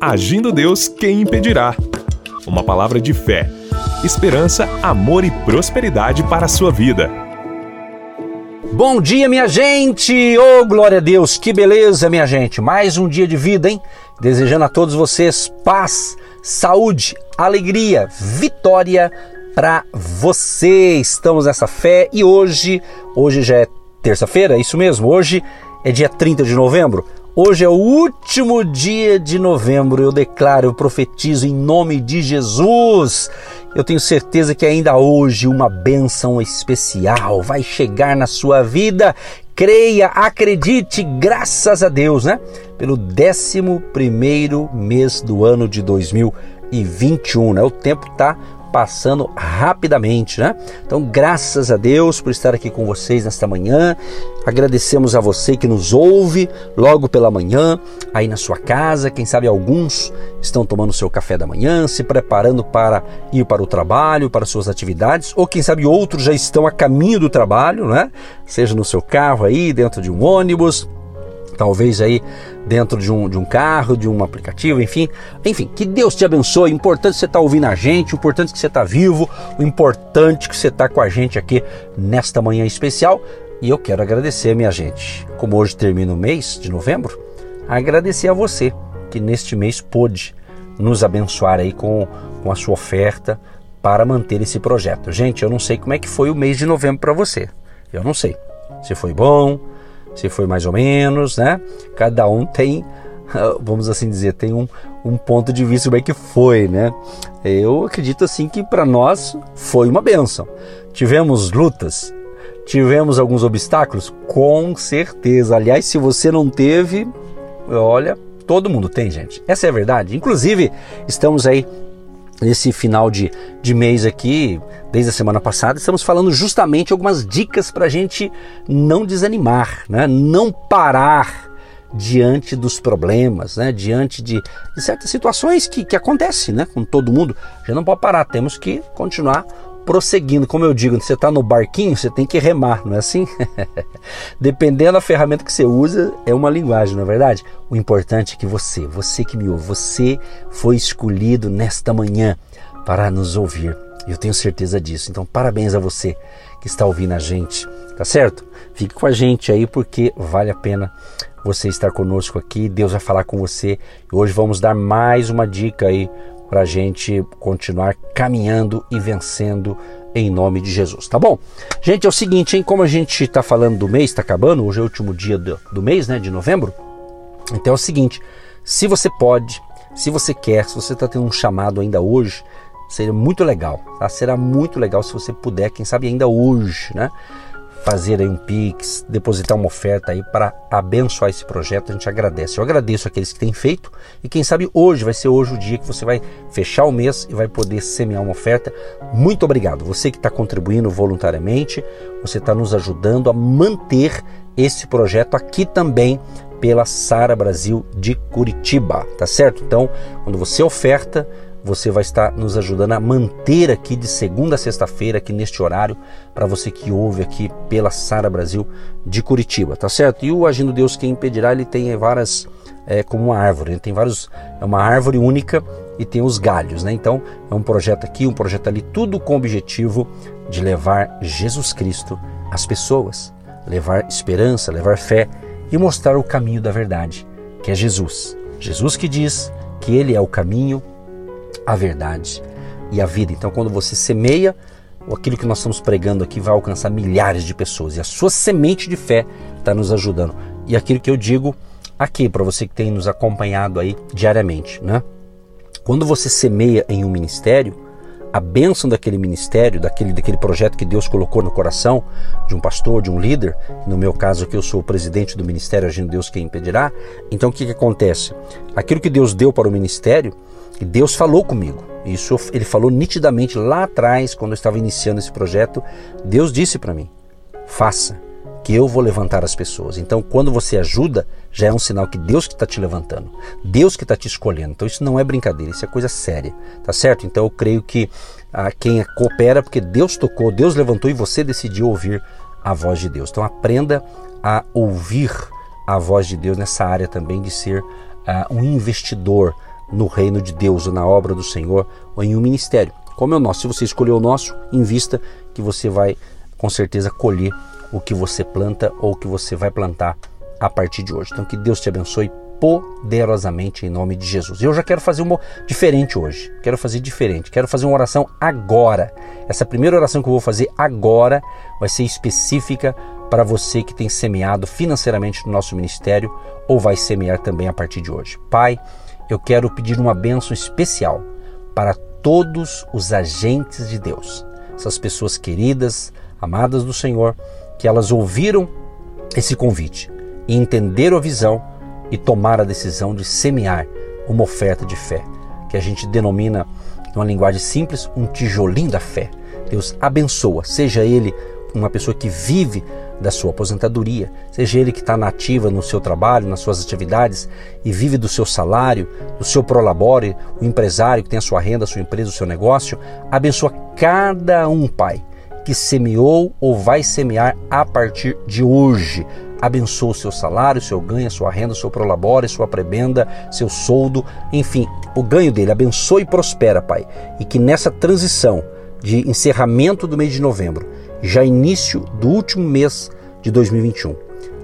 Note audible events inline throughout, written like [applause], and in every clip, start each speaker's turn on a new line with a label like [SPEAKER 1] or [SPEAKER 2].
[SPEAKER 1] Agindo Deus, quem impedirá? Uma palavra de fé, esperança, amor e prosperidade para a sua vida.
[SPEAKER 2] Bom dia, minha gente! Oh, glória a Deus! Que beleza, minha gente! Mais um dia de vida, hein? Desejando a todos vocês paz, saúde, alegria, vitória para você. Estamos nessa fé e hoje, hoje já é terça-feira, é isso mesmo? Hoje é dia 30 de novembro. Hoje é o último dia de novembro. Eu declaro, eu profetizo em nome de Jesus. Eu tenho certeza que ainda hoje uma bênção especial vai chegar na sua vida. Creia, acredite, graças a Deus, né? Pelo 11 primeiro mês do ano de 2021, né? O tempo tá passando rapidamente, né? Então, graças a Deus por estar aqui com vocês nesta manhã. Agradecemos a você que nos ouve logo pela manhã, aí na sua casa. Quem sabe alguns estão tomando seu café da manhã, se preparando para ir para o trabalho, para suas atividades, ou quem sabe outros já estão a caminho do trabalho, né? Seja no seu carro aí, dentro de um ônibus, talvez aí dentro de um, de um carro, de um aplicativo, enfim. Enfim, que Deus te abençoe. O importante é que você está ouvindo a gente, o importante é que você está vivo, o importante é que você está com a gente aqui nesta manhã especial. E eu quero agradecer, minha gente, como hoje termina o mês de novembro, agradecer a você que neste mês pôde nos abençoar aí com, com a sua oferta para manter esse projeto. Gente, eu não sei como é que foi o mês de novembro para você. Eu não sei se foi bom, se foi mais ou menos, né? Cada um tem, [laughs] vamos assim dizer, tem um, um ponto de vista como é que foi, né? Eu acredito assim que para nós foi uma benção. Tivemos lutas, tivemos alguns obstáculos, com certeza. Aliás, se você não teve, olha, todo mundo tem, gente. Essa é a verdade. Inclusive, estamos aí nesse final de, de mês aqui, desde a semana passada, estamos falando justamente algumas dicas para a gente não desanimar, né? não parar diante dos problemas, né? diante de, de certas situações que, que acontecem né? com todo mundo. Gente não pode parar, temos que continuar prosseguindo. Como eu digo, você está no barquinho, você tem que remar, não é assim? [laughs] Dependendo da ferramenta que você usa, é uma linguagem, não é verdade? O importante é que você, você que me ouve, você foi escolhido nesta manhã para nos ouvir. Eu tenho certeza disso. Então, parabéns a você que está ouvindo a gente, tá certo? Fique com a gente aí porque vale a pena você estar conosco aqui. Deus vai falar com você. E hoje vamos dar mais uma dica aí para a gente continuar caminhando e vencendo em nome de Jesus, tá bom? Gente, é o seguinte, hein? Como a gente está falando do mês, está acabando, hoje é o último dia do, do mês, né, de novembro. Então é o seguinte, se você pode, se você quer, se você está tendo um chamado ainda hoje, seria muito legal, tá? Será muito legal se você puder, quem sabe ainda hoje, né? Fazer um Pix, depositar uma oferta aí para abençoar esse projeto. A gente agradece. Eu agradeço aqueles que têm feito e quem sabe hoje vai ser hoje o dia que você vai fechar o mês e vai poder semear uma oferta. Muito obrigado. Você que está contribuindo voluntariamente, você está nos ajudando a manter esse projeto aqui também pela Sara Brasil de Curitiba, tá certo? Então, quando você oferta, você vai estar nos ajudando a manter aqui de segunda a sexta-feira, aqui neste horário, para você que ouve aqui pela Sara Brasil de Curitiba, tá certo? E o Agindo Deus Quem Impedirá, ele tem várias, é como uma árvore, ele tem vários, é uma árvore única e tem os galhos, né? Então é um projeto aqui, um projeto ali, tudo com o objetivo de levar Jesus Cristo às pessoas, levar esperança, levar fé e mostrar o caminho da verdade, que é Jesus. Jesus que diz que Ele é o caminho, a verdade e a vida. Então, quando você semeia, aquilo que nós estamos pregando aqui vai alcançar milhares de pessoas e a sua semente de fé está nos ajudando. E aquilo que eu digo aqui para você que tem nos acompanhado aí diariamente, né? Quando você semeia em um ministério, a bênção daquele ministério, daquele, daquele projeto que Deus colocou no coração de um pastor, de um líder, no meu caso aqui eu sou o presidente do ministério, agindo Deus quem impedirá. Então o que, que acontece? Aquilo que Deus deu para o ministério, e Deus falou comigo. Isso ele falou nitidamente lá atrás, quando eu estava iniciando esse projeto. Deus disse para mim: faça, que eu vou levantar as pessoas. Então, quando você ajuda, já é um sinal que Deus que está te levantando, Deus que está te escolhendo. Então, isso não é brincadeira, isso é coisa séria, tá certo? Então, eu creio que ah, quem coopera, porque Deus tocou, Deus levantou e você decidiu ouvir a voz de Deus. Então, aprenda a ouvir a voz de Deus nessa área também de ser ah, um investidor no reino de Deus, ou na obra do Senhor, ou em um ministério. Como é o nosso. Se você escolher o nosso, invista que você vai com certeza colher o que você planta ou o que você vai plantar a partir de hoje. Então que Deus te abençoe poderosamente em nome de Jesus. Eu já quero fazer uma diferente hoje. Quero fazer diferente. Quero fazer uma oração agora. Essa primeira oração que eu vou fazer agora vai ser específica para você que tem semeado financeiramente no nosso ministério ou vai semear também a partir de hoje. Pai, eu quero pedir uma bênção especial para todos os agentes de Deus, essas pessoas queridas, amadas do Senhor, que elas ouviram esse convite e entenderam a visão e tomar a decisão de semear uma oferta de fé, que a gente denomina, em uma linguagem simples, um tijolinho da fé. Deus abençoa, seja ele uma pessoa que vive da sua aposentadoria, seja ele que está nativa no seu trabalho, nas suas atividades e vive do seu salário, do seu prolabore, o empresário que tem a sua renda, a sua empresa, o seu negócio, abençoa cada um, Pai, que semeou ou vai semear a partir de hoje. Abençoa o seu salário, o seu ganho, a sua renda, o seu prolabore, sua prebenda, seu soldo, enfim, o ganho dele. Abençoe e prospera, Pai. E que nessa transição de encerramento do mês de novembro, já início do último mês de 2021,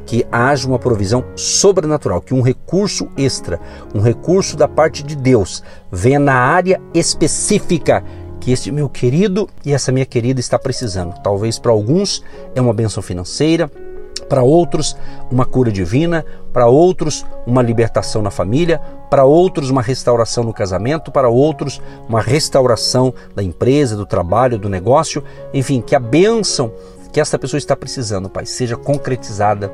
[SPEAKER 2] que haja uma provisão sobrenatural, que um recurso extra, um recurso da parte de Deus, venha na área específica que este meu querido e essa minha querida está precisando. Talvez para alguns é uma benção financeira, para outros uma cura divina, para outros uma libertação na família, para outros uma restauração no casamento, para outros uma restauração da empresa, do trabalho, do negócio, enfim, que a bênção que essa pessoa está precisando, Pai, seja concretizada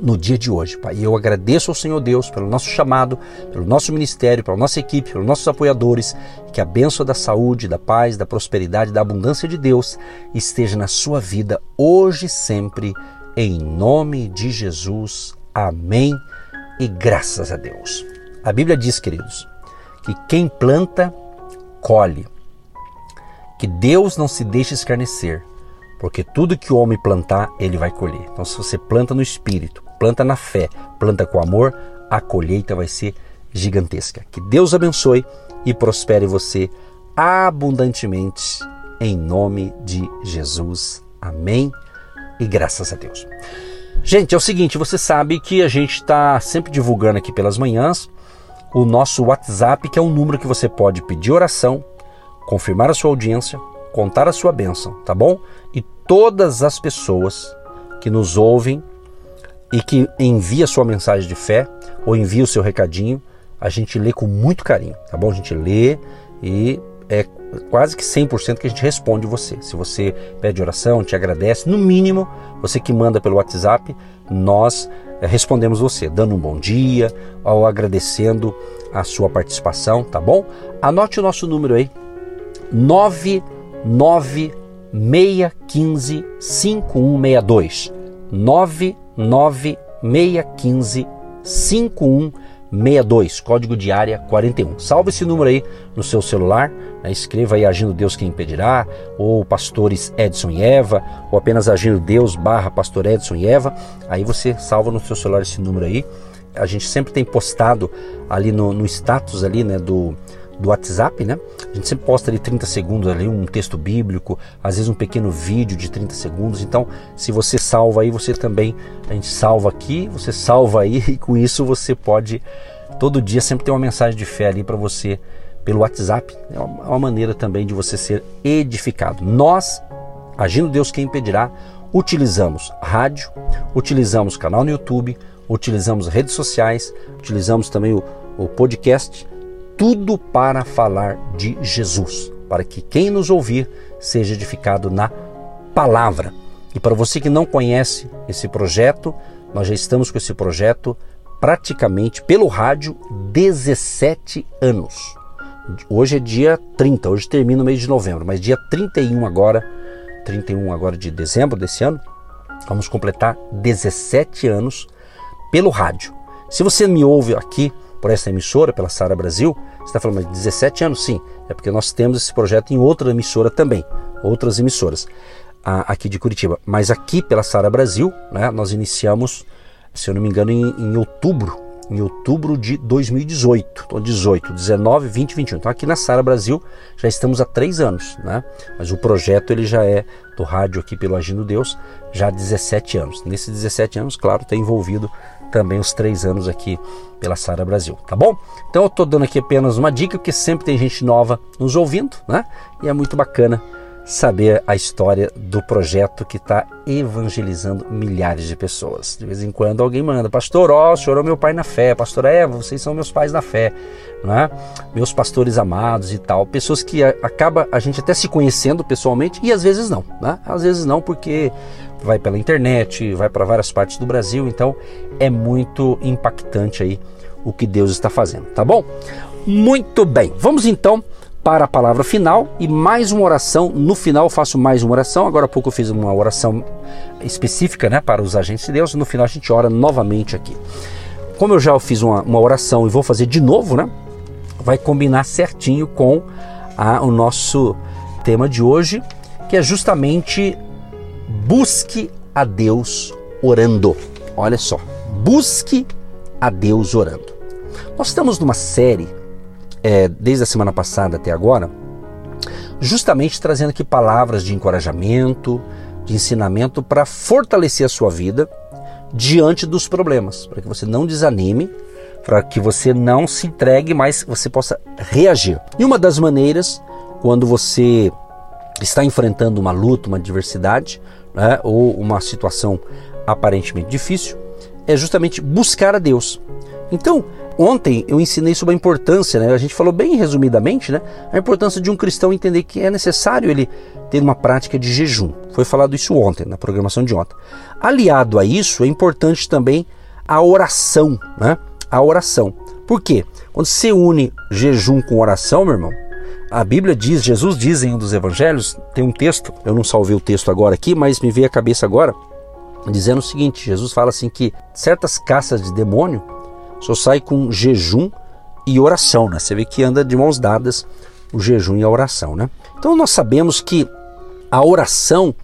[SPEAKER 2] no dia de hoje, Pai. E eu agradeço ao Senhor Deus pelo nosso chamado, pelo nosso ministério, pela nossa equipe, pelos nossos apoiadores, que a bênção da saúde, da paz, da prosperidade, da abundância de Deus esteja na sua vida hoje e sempre em nome de Jesus. Amém. E graças a Deus. A Bíblia diz, queridos, que quem planta, colhe. Que Deus não se deixe escarnecer, porque tudo que o homem plantar, ele vai colher. Então, se você planta no espírito, planta na fé, planta com amor, a colheita vai ser gigantesca. Que Deus abençoe e prospere você abundantemente, em nome de Jesus. Amém e graças a Deus. Gente, é o seguinte, você sabe que a gente está sempre divulgando aqui pelas manhãs o nosso WhatsApp, que é um número que você pode pedir oração, confirmar a sua audiência, contar a sua bênção, tá bom? E todas as pessoas que nos ouvem e que envia sua mensagem de fé ou envia o seu recadinho, a gente lê com muito carinho, tá bom? A gente lê e é quase que 100% que a gente responde você. Se você pede oração, te agradece, no mínimo, você que manda pelo WhatsApp, nós eh, respondemos você, dando um bom dia ou agradecendo a sua participação, tá bom? Anote o nosso número aí, 99615 5162. 99615 5162. 62, código de área 41. Salve esse número aí no seu celular, né? escreva aí Agindo Deus Quem Impedirá, ou Pastores Edson e Eva, ou apenas Agindo Deus barra Pastor Edson e Eva, aí você salva no seu celular esse número aí. A gente sempre tem postado ali no, no status ali, né, do, do WhatsApp, né? A gente sempre posta ali 30 segundos ali um texto bíblico, às vezes um pequeno vídeo de 30 segundos. Então, se você salva aí, você também a gente salva aqui, você salva aí [laughs] e com isso você pode todo dia sempre ter uma mensagem de fé ali para você pelo WhatsApp. É uma maneira também de você ser edificado. Nós, agindo Deus quem impedirá, utilizamos rádio, utilizamos canal no YouTube, utilizamos redes sociais, utilizamos também o, o podcast tudo para falar de Jesus, para que quem nos ouvir seja edificado na palavra. E para você que não conhece esse projeto, nós já estamos com esse projeto praticamente pelo rádio 17 anos. Hoje é dia 30, hoje termina o mês de novembro, mas dia 31 agora, 31 agora de dezembro desse ano, vamos completar 17 anos pelo rádio. Se você me ouve aqui por essa emissora, pela Sara Brasil, você está falando, mas 17 anos? Sim, é porque nós temos esse projeto em outra emissora também, outras emissoras aqui de Curitiba. Mas aqui pela Sara Brasil, né, nós iniciamos, se eu não me engano, em, em outubro em outubro de 2018. Então, 18, 19, 20, 21. Então, aqui na Sara Brasil já estamos há três anos, né? Mas o projeto ele já é do rádio aqui pelo Agindo Deus já há 17 anos. Nesses 17 anos, claro, está envolvido também os três anos aqui pela Sara Brasil, tá bom? Então eu estou dando aqui apenas uma dica, porque sempre tem gente nova nos ouvindo, né? E é muito bacana saber a história do projeto que está evangelizando milhares de pessoas. De vez em quando alguém manda, pastor, ó, o senhor é meu pai na fé, pastor Eva, vocês são meus pais na fé, né? meus pastores amados e tal. Pessoas que acaba a gente até se conhecendo pessoalmente e às vezes não, né? Às vezes não, porque vai pela internet, vai para várias partes do Brasil, então é muito impactante aí o que Deus está fazendo, tá bom? Muito bem, vamos então para a palavra final e mais uma oração. No final faço mais uma oração. Agora há pouco eu fiz uma oração específica né, para os agentes de Deus. No final a gente ora novamente aqui. Como eu já fiz uma, uma oração e vou fazer de novo, né? Vai combinar certinho com a, o nosso tema de hoje, que é justamente busque a Deus orando. Olha só, busque a Deus orando. Nós estamos numa série é, desde a semana passada até agora, justamente trazendo aqui palavras de encorajamento, de ensinamento para fortalecer a sua vida diante dos problemas, para que você não desanime, para que você não se entregue, mas você possa reagir. E uma das maneiras, quando você está enfrentando uma luta, uma adversidade, né, ou uma situação aparentemente difícil, é justamente buscar a Deus. Então, Ontem eu ensinei sobre a importância, né? a gente falou bem resumidamente, né? a importância de um cristão entender que é necessário ele ter uma prática de jejum. Foi falado isso ontem, na programação de ontem. Aliado a isso, é importante também a oração, né? A oração. Por quê? Quando você une jejum com oração, meu irmão, a Bíblia diz, Jesus diz em um dos evangelhos, tem um texto, eu não salvei o texto agora aqui, mas me veio à cabeça agora, dizendo o seguinte: Jesus fala assim que certas caças de demônio só sai com jejum e oração, né? Você vê que anda de mãos dadas o jejum e a oração, né? Então nós sabemos que a oração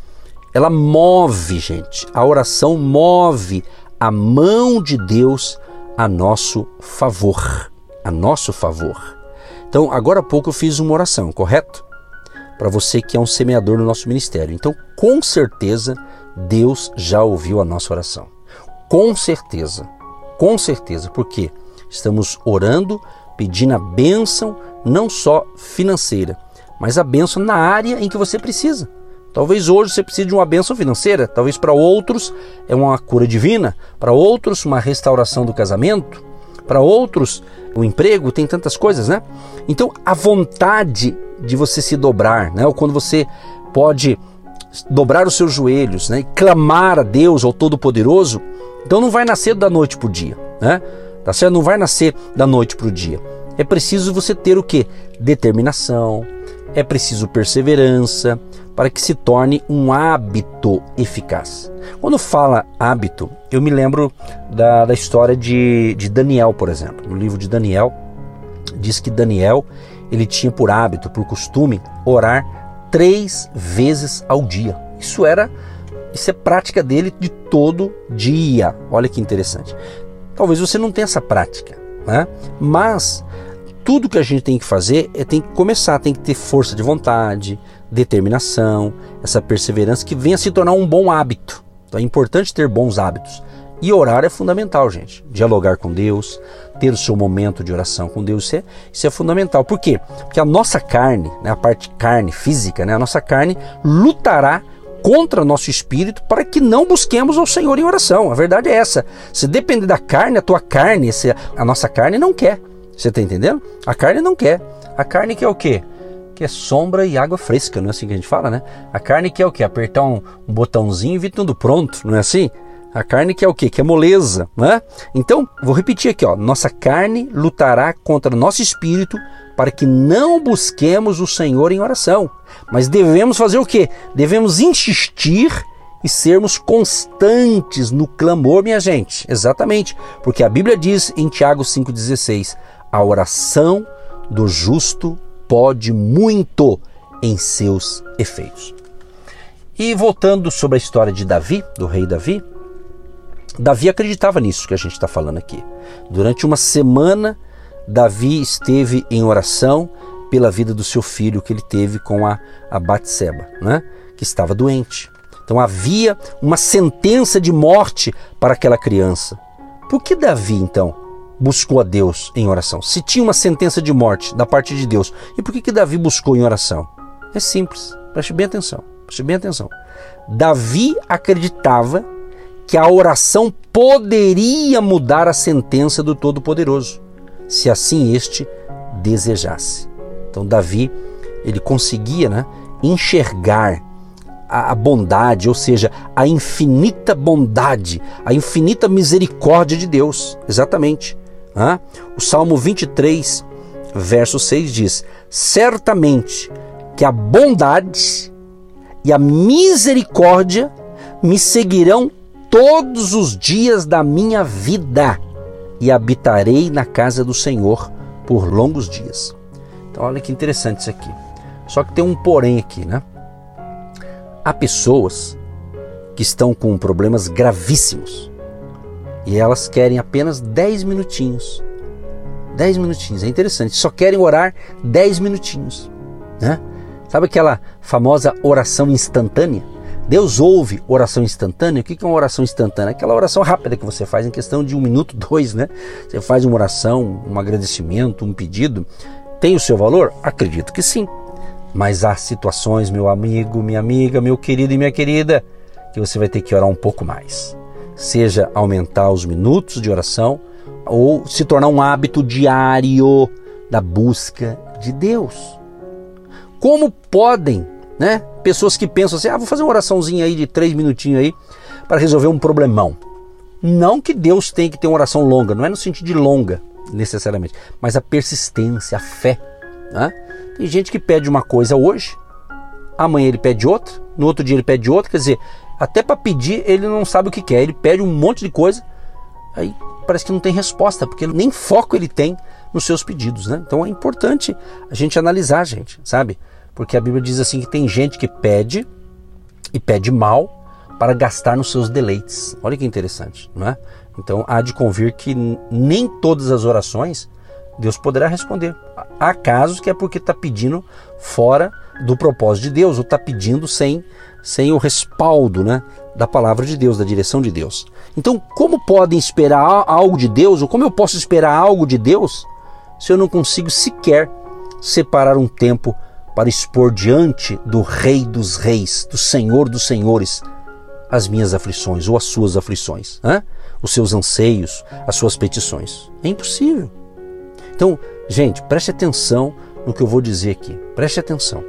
[SPEAKER 2] ela move, gente. A oração move a mão de Deus a nosso favor, a nosso favor. Então, agora há pouco eu fiz uma oração, correto? Para você que é um semeador no nosso ministério. Então, com certeza, Deus já ouviu a nossa oração. Com certeza. Com certeza, porque estamos orando, pedindo a bênção, não só financeira, mas a bênção na área em que você precisa. Talvez hoje você precise de uma bênção financeira, talvez para outros é uma cura divina, para outros uma restauração do casamento, para outros o emprego, tem tantas coisas, né? Então a vontade de você se dobrar, né? Ou quando você pode dobrar os seus joelhos, né? E clamar a Deus, ao Todo-Poderoso, então não vai nascer da noite para o dia, né? Tá certo? Não vai nascer da noite para o dia. É preciso você ter o que? Determinação, é preciso perseverança para que se torne um hábito eficaz. Quando fala hábito, eu me lembro da, da história de, de Daniel, por exemplo. No livro de Daniel, diz que Daniel ele tinha por hábito, por costume, orar três vezes ao dia. Isso era isso é prática dele de todo dia. Olha que interessante. Talvez você não tenha essa prática, né? Mas tudo que a gente tem que fazer é tem que começar, tem que ter força de vontade, determinação, essa perseverança que venha se tornar um bom hábito. Então é importante ter bons hábitos. E orar é fundamental, gente. Dialogar com Deus, ter o seu momento de oração com Deus, isso é, isso é fundamental. Por quê? Porque a nossa carne, né, a parte carne física, né, a nossa carne lutará contra nosso espírito para que não busquemos ao Senhor em oração. A verdade é essa. Se depender da carne, a tua carne, a nossa carne não quer. Você está entendendo? A carne não quer. A carne quer o quê? Que é sombra e água fresca, não é assim que a gente fala, né? A carne quer o quê? Apertar um, um botãozinho e vir tudo pronto, não é assim? A carne quer o quê? Que é moleza, né? Então, vou repetir aqui, ó. Nossa carne lutará contra nosso espírito para que não busquemos o Senhor em oração. Mas devemos fazer o quê? Devemos insistir e sermos constantes no clamor, minha gente. Exatamente, porque a Bíblia diz em Tiago 5,16: a oração do justo pode muito em seus efeitos. E voltando sobre a história de Davi, do rei Davi, Davi acreditava nisso que a gente está falando aqui. Durante uma semana, Davi esteve em oração pela vida do seu filho que ele teve com a, a Batseba, né? que estava doente. Então havia uma sentença de morte para aquela criança. Por que Davi, então, buscou a Deus em oração? Se tinha uma sentença de morte da parte de Deus, e por que, que Davi buscou em oração? É simples, preste bem atenção, preste bem atenção. Davi acreditava que a oração poderia mudar a sentença do Todo-Poderoso, se assim este desejasse. Então Davi, ele conseguia né, enxergar a, bondade, ou seja, a infinita bondade, a infinita misericórdia de Deus. Exatamente. O Salmo 23, verso 6 diz: Certamente que a bondade e a misericórdia me seguirão todos os dias da minha vida e habitarei na casa do Senhor por longos dias. Então, olha que interessante isso aqui. Só que tem um porém aqui, né? Há pessoas que estão com problemas gravíssimos e elas querem apenas 10 minutinhos. 10 minutinhos, é interessante. Só querem orar 10 minutinhos. Né? Sabe aquela famosa oração instantânea? Deus ouve oração instantânea. O que é uma oração instantânea? Aquela oração rápida que você faz em questão de um minuto, [laughs] dois, né? Você faz uma oração, um agradecimento, um pedido. Tem o seu valor? Acredito que sim. Mas há situações, meu amigo, minha amiga, meu querido e minha querida, que você vai ter que orar um pouco mais. Seja aumentar os minutos de oração ou se tornar um hábito diário da busca de Deus. Como podem, né? Pessoas que pensam assim, ah, vou fazer uma oraçãozinha aí de três minutinhos aí para resolver um problemão. Não que Deus tenha que ter uma oração longa, não é no sentido de longa necessariamente, mas a persistência, a fé. Né? Tem gente que pede uma coisa hoje, amanhã ele pede outra, no outro dia ele pede outra, quer dizer, até para pedir ele não sabe o que quer, ele pede um monte de coisa, aí parece que não tem resposta, porque nem foco ele tem nos seus pedidos, né? Então é importante a gente analisar, gente, sabe? Porque a Bíblia diz assim que tem gente que pede e pede mal para gastar nos seus deleites. Olha que interessante, não é? Então há de convir que nem todas as orações Deus poderá responder. Há casos que é porque está pedindo fora do propósito de Deus, ou está pedindo sem, sem o respaldo né, da palavra de Deus, da direção de Deus. Então, como podem esperar algo de Deus, ou como eu posso esperar algo de Deus, se eu não consigo sequer separar um tempo para expor diante do Rei dos Reis, do Senhor dos Senhores, as minhas aflições ou as suas aflições, né? os seus anseios, as suas petições? É impossível. Então, gente, preste atenção no que eu vou dizer aqui. Preste atenção.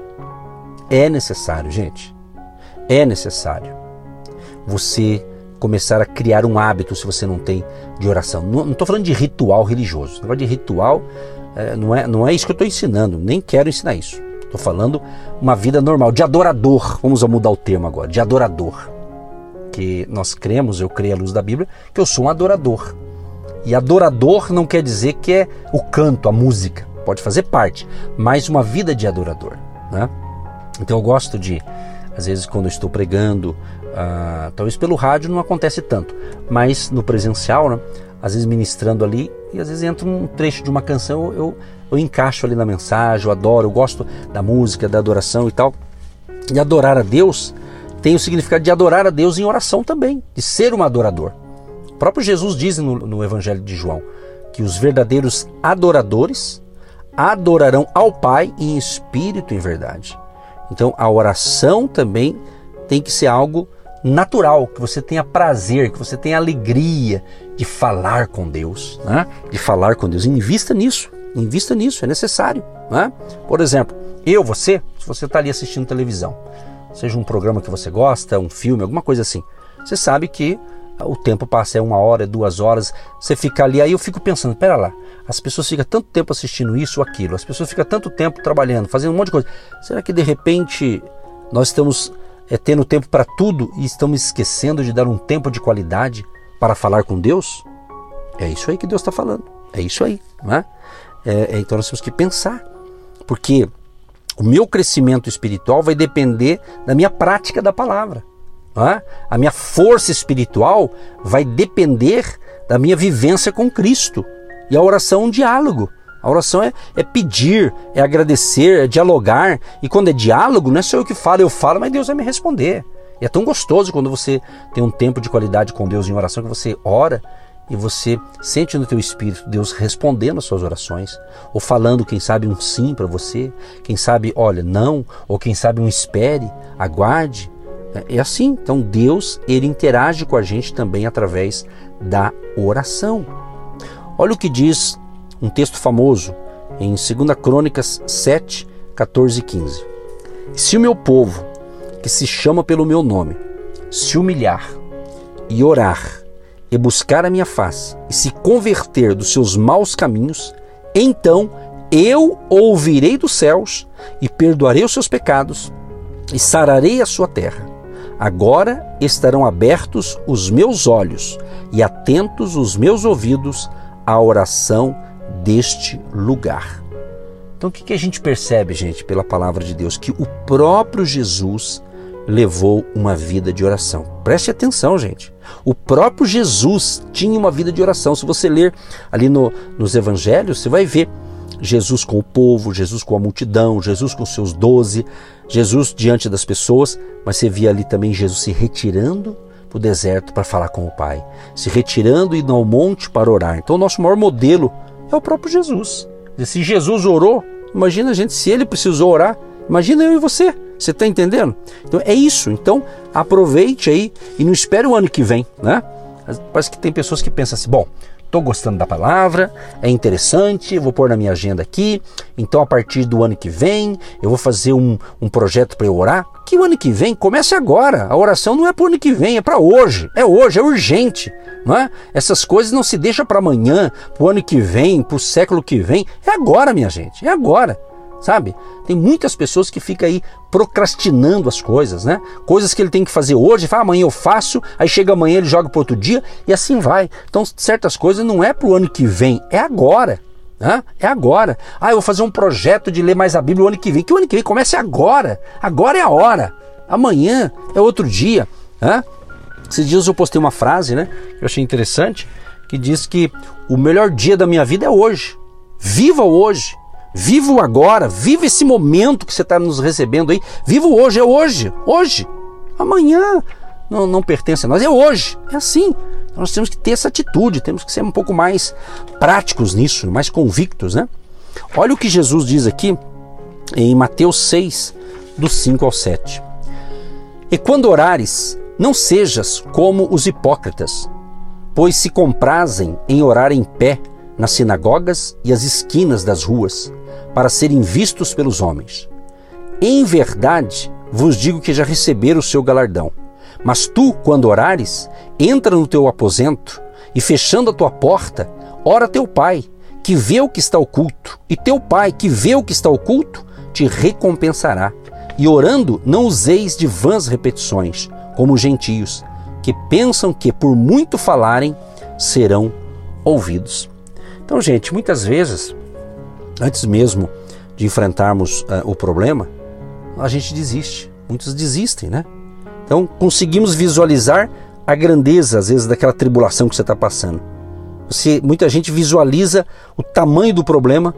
[SPEAKER 2] É necessário, gente. É necessário você começar a criar um hábito se você não tem de oração. Não estou falando de ritual religioso. Negócio de ritual é, não, é, não é isso que eu estou ensinando. Nem quero ensinar isso. Estou falando uma vida normal, de adorador. Vamos mudar o termo agora, de adorador. Que nós cremos, eu creio à luz da Bíblia, que eu sou um adorador. E adorador não quer dizer que é o canto, a música, pode fazer parte, mas uma vida de adorador. Né? Então eu gosto de, às vezes, quando estou pregando, uh, talvez pelo rádio não acontece tanto, mas no presencial, né, às vezes ministrando ali, e às vezes entra um trecho de uma canção, eu, eu encaixo ali na mensagem, eu adoro, eu gosto da música, da adoração e tal. E adorar a Deus tem o significado de adorar a Deus em oração também, de ser um adorador. Próprio Jesus diz no, no Evangelho de João que os verdadeiros adoradores adorarão ao Pai em espírito e verdade. Então a oração também tem que ser algo natural, que você tenha prazer, que você tenha alegria de falar com Deus, né? de falar com Deus. Invista nisso, invista nisso, é necessário. Né? Por exemplo, eu, você, se você está ali assistindo televisão, seja um programa que você gosta, um filme, alguma coisa assim, você sabe que o tempo passa, é uma hora, é duas horas, você fica ali, aí eu fico pensando, pera lá, as pessoas ficam tanto tempo assistindo isso ou aquilo, as pessoas ficam tanto tempo trabalhando, fazendo um monte de coisa. Será que de repente nós estamos é, tendo tempo para tudo e estamos esquecendo de dar um tempo de qualidade para falar com Deus? É isso aí que Deus está falando, é isso aí, né? É, é, então nós temos que pensar, porque o meu crescimento espiritual vai depender da minha prática da palavra. A minha força espiritual vai depender da minha vivência com Cristo. E a oração é um diálogo. A oração é, é, pedir, é agradecer, é dialogar. E quando é diálogo, não é só eu que falo, eu falo, mas Deus vai me responder. E é tão gostoso quando você tem um tempo de qualidade com Deus em oração que você ora e você sente no teu espírito Deus respondendo às suas orações, ou falando, quem sabe, um sim para você, quem sabe, olha, não, ou quem sabe um espere, aguarde. É, é assim. Então Deus, ele interage com a gente também através da oração. Olha o que diz um texto famoso em 2 Crônicas 7, 14 e 15. Se o meu povo, que se chama pelo meu nome, se humilhar e orar, e buscar a minha face e se converter dos seus maus caminhos, então eu ouvirei dos céus e perdoarei os seus pecados e sararei a sua terra. Agora estarão abertos os meus olhos e atentos os meus ouvidos à oração deste lugar. Então, o que a gente percebe, gente, pela palavra de Deus? Que o próprio Jesus levou uma vida de oração. Preste atenção, gente. O próprio Jesus tinha uma vida de oração. Se você ler ali no, nos evangelhos, você vai ver Jesus com o povo, Jesus com a multidão, Jesus com seus doze, Jesus diante das pessoas, mas você via ali também Jesus se retirando para o deserto para falar com o Pai, se retirando e indo ao monte para orar. Então, o nosso maior modelo é o próprio Jesus. Se Jesus orou, imagina a gente, se ele precisou orar, imagina eu e você. Você está entendendo? Então é isso. Então aproveite aí e não espere o ano que vem, né? Parece que tem pessoas que pensam assim: bom, estou gostando da palavra, é interessante, vou pôr na minha agenda aqui. Então, a partir do ano que vem, eu vou fazer um, um projeto para eu orar. Que o ano que vem comece agora. A oração não é para o ano que vem, é para hoje. É hoje, é urgente. Não é? Essas coisas não se deixam para amanhã, para o ano que vem, para o século que vem. É agora, minha gente, é agora sabe? Tem muitas pessoas que ficam aí procrastinando as coisas, né? Coisas que ele tem que fazer hoje, fala amanhã eu faço, aí chega amanhã ele joga para outro dia e assim vai. Então certas coisas não é para o ano que vem, é agora. Né? É agora. Ah, eu vou fazer um projeto de ler mais a Bíblia o ano que vem. Que o ano que vem comece agora. Agora é a hora. Amanhã é outro dia. Né? Esses dias eu postei uma frase, né? Que eu achei interessante, que diz que o melhor dia da minha vida é hoje. Viva hoje. Viva o agora, viva esse momento que você está nos recebendo aí. Viva o hoje, é hoje, hoje. Amanhã não, não pertence a nós, é hoje. É assim. Nós temos que ter essa atitude, temos que ser um pouco mais práticos nisso, mais convictos, né? Olha o que Jesus diz aqui em Mateus 6, do 5 ao 7. E quando orares, não sejas como os hipócritas, pois se comprazem em orar em pé nas sinagogas e as esquinas das ruas para serem vistos pelos homens. Em verdade, vos digo que já receberam o seu galardão. Mas tu, quando orares, entra no teu aposento e, fechando a tua porta, ora teu pai, que vê o que está oculto, e teu pai, que vê o que está oculto, te recompensará. E orando, não useis de vãs repetições, como os gentios, que pensam que por muito falarem serão ouvidos. Então, gente, muitas vezes antes mesmo de enfrentarmos uh, o problema, a gente desiste. Muitos desistem, né? Então conseguimos visualizar a grandeza, às vezes, daquela tribulação que você está passando. Você, muita gente visualiza o tamanho do problema,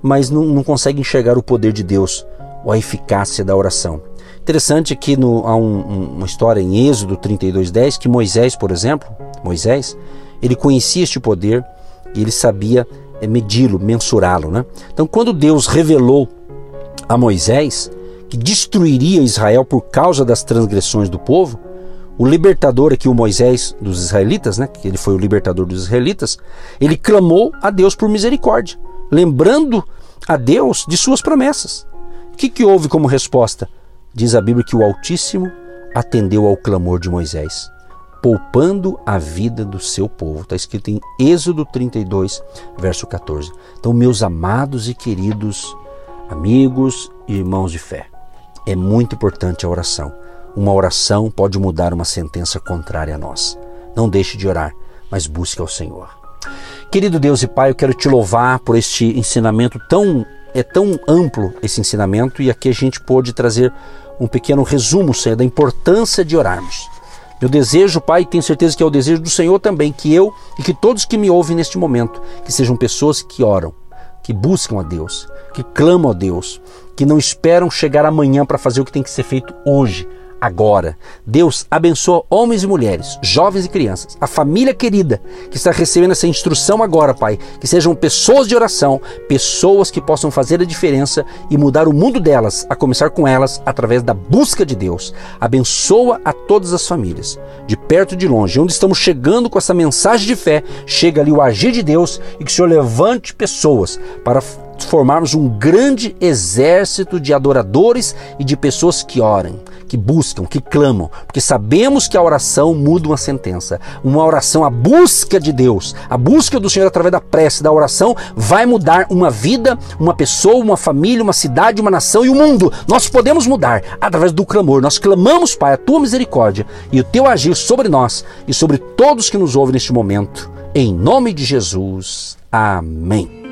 [SPEAKER 2] mas não, não consegue enxergar o poder de Deus ou a eficácia da oração. Interessante que no, há um, um, uma história em Êxodo 32:10 que Moisés, por exemplo, Moisés, ele conhecia este poder e ele sabia é medi-lo, mensurá-lo. Né? Então, quando Deus revelou a Moisés que destruiria Israel por causa das transgressões do povo, o libertador aqui, o Moisés dos israelitas, né, que ele foi o libertador dos israelitas, ele clamou a Deus por misericórdia, lembrando a Deus de suas promessas. O que, que houve como resposta? Diz a Bíblia que o Altíssimo atendeu ao clamor de Moisés poupando a vida do seu povo. Está escrito em Êxodo 32, verso 14. Então, meus amados e queridos amigos e irmãos de fé, é muito importante a oração. Uma oração pode mudar uma sentença contrária a nós. Não deixe de orar, mas busque ao Senhor. Querido Deus e Pai, eu quero te louvar por este ensinamento tão é tão amplo esse ensinamento e aqui a gente pôde trazer um pequeno resumo, Senhor, da importância de orarmos. Meu desejo, Pai, tenho certeza que é o desejo do Senhor também, que eu e que todos que me ouvem neste momento, que sejam pessoas que oram, que buscam a Deus, que clamam a Deus, que não esperam chegar amanhã para fazer o que tem que ser feito hoje, agora. Deus abençoa homens e mulheres, jovens e crianças, a família querida que está recebendo essa instrução agora, Pai. Que sejam pessoas de oração, pessoas que possam fazer a diferença e mudar o mundo delas, a começar com elas através da busca de Deus. Abençoa a todas as famílias, de perto e de longe. Onde estamos chegando com essa mensagem de fé, chega ali o agir de Deus e que o Senhor levante pessoas para formarmos um grande exército de adoradores e de pessoas que orem, que buscam, que clamam, porque sabemos que a oração muda uma sentença. Uma oração, a busca de Deus, a busca do Senhor através da prece, da oração, vai mudar uma vida, uma pessoa, uma família, uma cidade, uma nação e o um mundo. Nós podemos mudar através do clamor. Nós clamamos, Pai, a tua misericórdia e o teu agir sobre nós e sobre todos que nos ouvem neste momento. Em nome de Jesus. Amém.